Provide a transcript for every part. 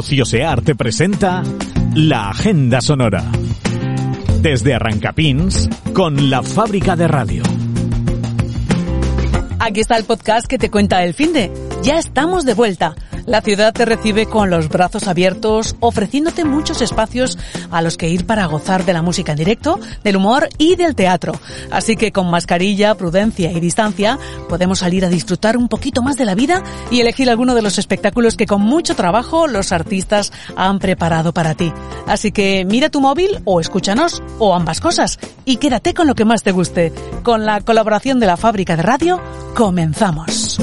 Ociosear te presenta la Agenda Sonora. Desde Arrancapins con la fábrica de radio. Aquí está el podcast que te cuenta el fin de. Ya estamos de vuelta. La ciudad te recibe con los brazos abiertos, ofreciéndote muchos espacios a los que ir para gozar de la música en directo, del humor y del teatro. Así que con mascarilla, prudencia y distancia podemos salir a disfrutar un poquito más de la vida y elegir alguno de los espectáculos que con mucho trabajo los artistas han preparado para ti. Así que mira tu móvil o escúchanos o ambas cosas y quédate con lo que más te guste. Con la colaboración de la fábrica de radio, comenzamos.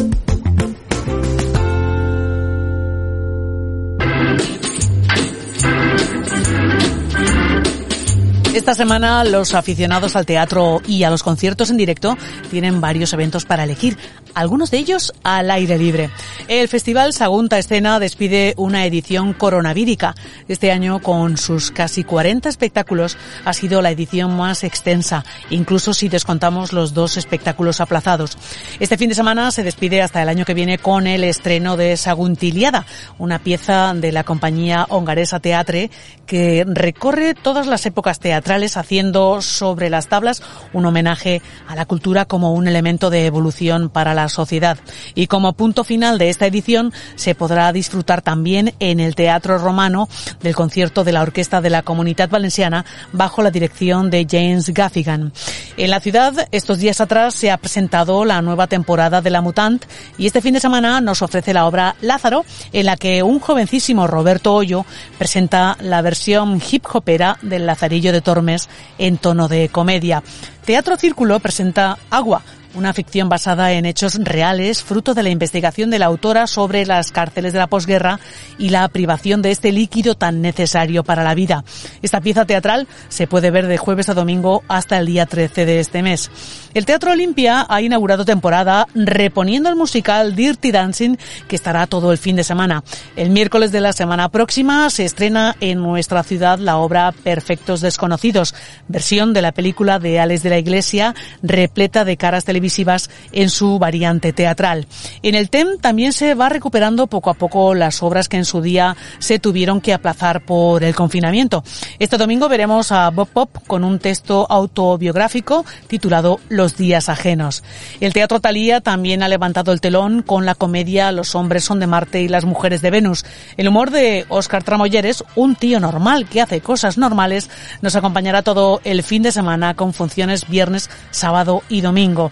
Esta semana los aficionados al teatro y a los conciertos en directo tienen varios eventos para elegir, algunos de ellos al aire libre. El Festival Sagunta Escena despide una edición coronavírica. Este año, con sus casi 40 espectáculos, ha sido la edición más extensa, incluso si descontamos los dos espectáculos aplazados. Este fin de semana se despide hasta el año que viene con el estreno de Saguntiliada, una pieza de la compañía hongaresa Teatre que recorre todas las épocas teatrales haciendo sobre las tablas un homenaje a la cultura como un elemento de evolución para la sociedad. Y como punto final de esta edición se podrá disfrutar también en el Teatro Romano del concierto de la Orquesta de la Comunidad Valenciana bajo la dirección de James Gaffigan. En la ciudad, estos días atrás se ha presentado la nueva temporada de La Mutant y este fin de semana nos ofrece la obra Lázaro, en la que un jovencísimo Roberto Hoyo presenta la versión hip hopera del Lazarillo de Torres en tono de comedia. Teatro Círculo presenta Agua, una ficción basada en hechos reales, fruto de la investigación de la autora sobre las cárceles de la posguerra y la privación de este líquido tan necesario para la vida. Esta pieza teatral se puede ver de jueves a domingo hasta el día 13 de este mes. El Teatro Olimpia ha inaugurado temporada reponiendo el musical Dirty Dancing que estará todo el fin de semana. El miércoles de la semana próxima se estrena en nuestra ciudad la obra Perfectos Desconocidos, versión de la película de Alex de la Iglesia, repleta de caras televisivas en su variante teatral. En el TEM también se va recuperando poco a poco las obras que en su día se tuvieron que aplazar por el confinamiento. Este domingo veremos a Bob Pop con un texto autobiográfico titulado Los días ajenos. El Teatro Talía también ha levantado el telón con la comedia Los hombres son de Marte y las mujeres de Venus. El humor de Óscar Tramoyeres, un tío normal que hace cosas normales, nos acompañará todo el fin de semana con funciones viernes, sábado y domingo.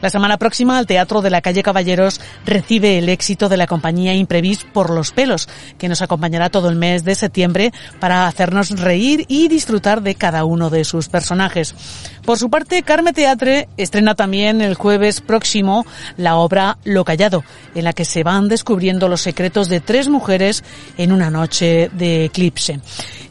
La semana próxima, el Teatro de la Calle Caballeros recibe el éxito de la compañía Imprevis por los pelos, que nos acompañará todo el mes de septiembre para hacernos reír y disfrutar de cada uno de sus personajes. Por su parte, Carme Teatre estrena también el jueves próximo la obra Lo Callado, en la que se van descubriendo los secretos de tres mujeres en una noche de eclipse.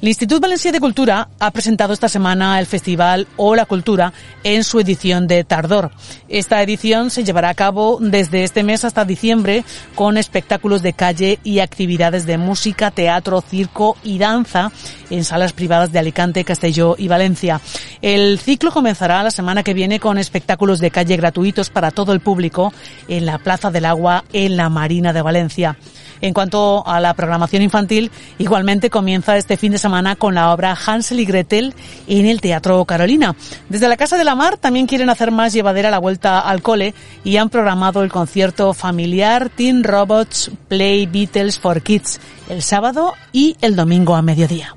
El Instituto Valencia de Cultura ha presentado esta semana el festival O la Cultura en su edición de Tardor. Esta edición se llevará a cabo desde este mes hasta diciembre con espectáculos de calle y actividades de música, teatro, circo y danza en salas privadas de Alicante, Castelló y Valencia. El ciclo comenzará la semana que viene con espectáculos de calle gratuitos para todo el público en la Plaza del Agua en la Marina de Valencia. En cuanto a la programación infantil, igualmente comienza este fin de semana con la obra Hansel y Gretel en el Teatro Carolina. Desde la Casa de la Mar también quieren hacer más llevadera la vuelta al cole y han programado el concierto familiar Teen Robots Play Beatles for Kids el sábado y el domingo a mediodía.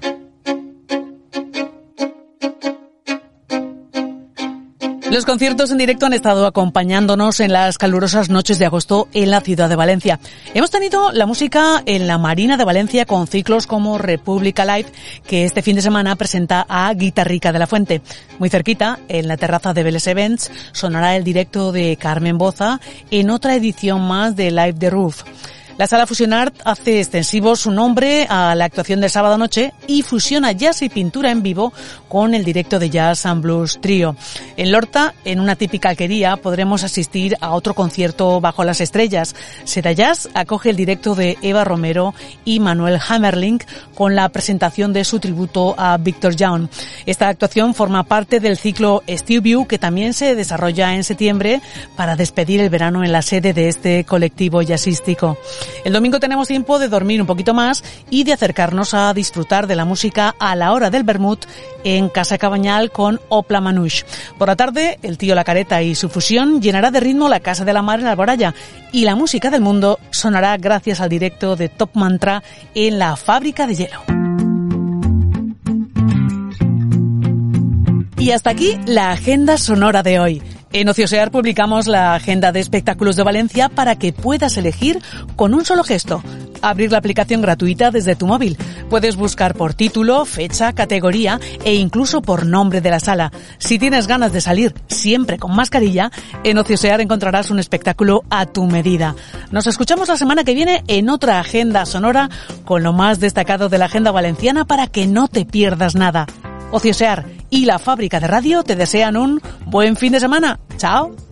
Los conciertos en directo han estado acompañándonos en las calurosas noches de agosto en la ciudad de Valencia. Hemos tenido la música en la Marina de Valencia con ciclos como República Live, que este fin de semana presenta a Guitarrica de la Fuente. Muy cerquita, en la terraza de Vélez Events, sonará el directo de Carmen Boza en otra edición más de Live the Roof. La Sala Fusionart hace extensivo su nombre a la actuación de sábado noche y fusiona jazz y pintura en vivo con el directo de Jazz and Blues Trio. En Lorta, en una típica alquería, podremos asistir a otro concierto bajo las estrellas. Seda Jazz acoge el directo de Eva Romero y Manuel Hammerling con la presentación de su tributo a Victor Young. Esta actuación forma parte del ciclo Steve View que también se desarrolla en septiembre para despedir el verano en la sede de este colectivo jazzístico. El domingo tenemos tiempo de dormir un poquito más y de acercarnos a disfrutar de la música a la hora del vermut en Casa Cabañal con Opla Manouche. Por la tarde, el tío La Careta y su fusión llenará de ritmo la Casa de la Mar en Alboraya y la música del mundo sonará gracias al directo de Top Mantra en la fábrica de hielo. Y hasta aquí la agenda sonora de hoy. En Ociosear publicamos la agenda de espectáculos de Valencia para que puedas elegir con un solo gesto. Abrir la aplicación gratuita desde tu móvil. Puedes buscar por título, fecha, categoría e incluso por nombre de la sala. Si tienes ganas de salir siempre con mascarilla, en Ociosear encontrarás un espectáculo a tu medida. Nos escuchamos la semana que viene en otra agenda sonora con lo más destacado de la agenda valenciana para que no te pierdas nada. Ociosear y la fábrica de radio te desean un buen fin de semana. Chao.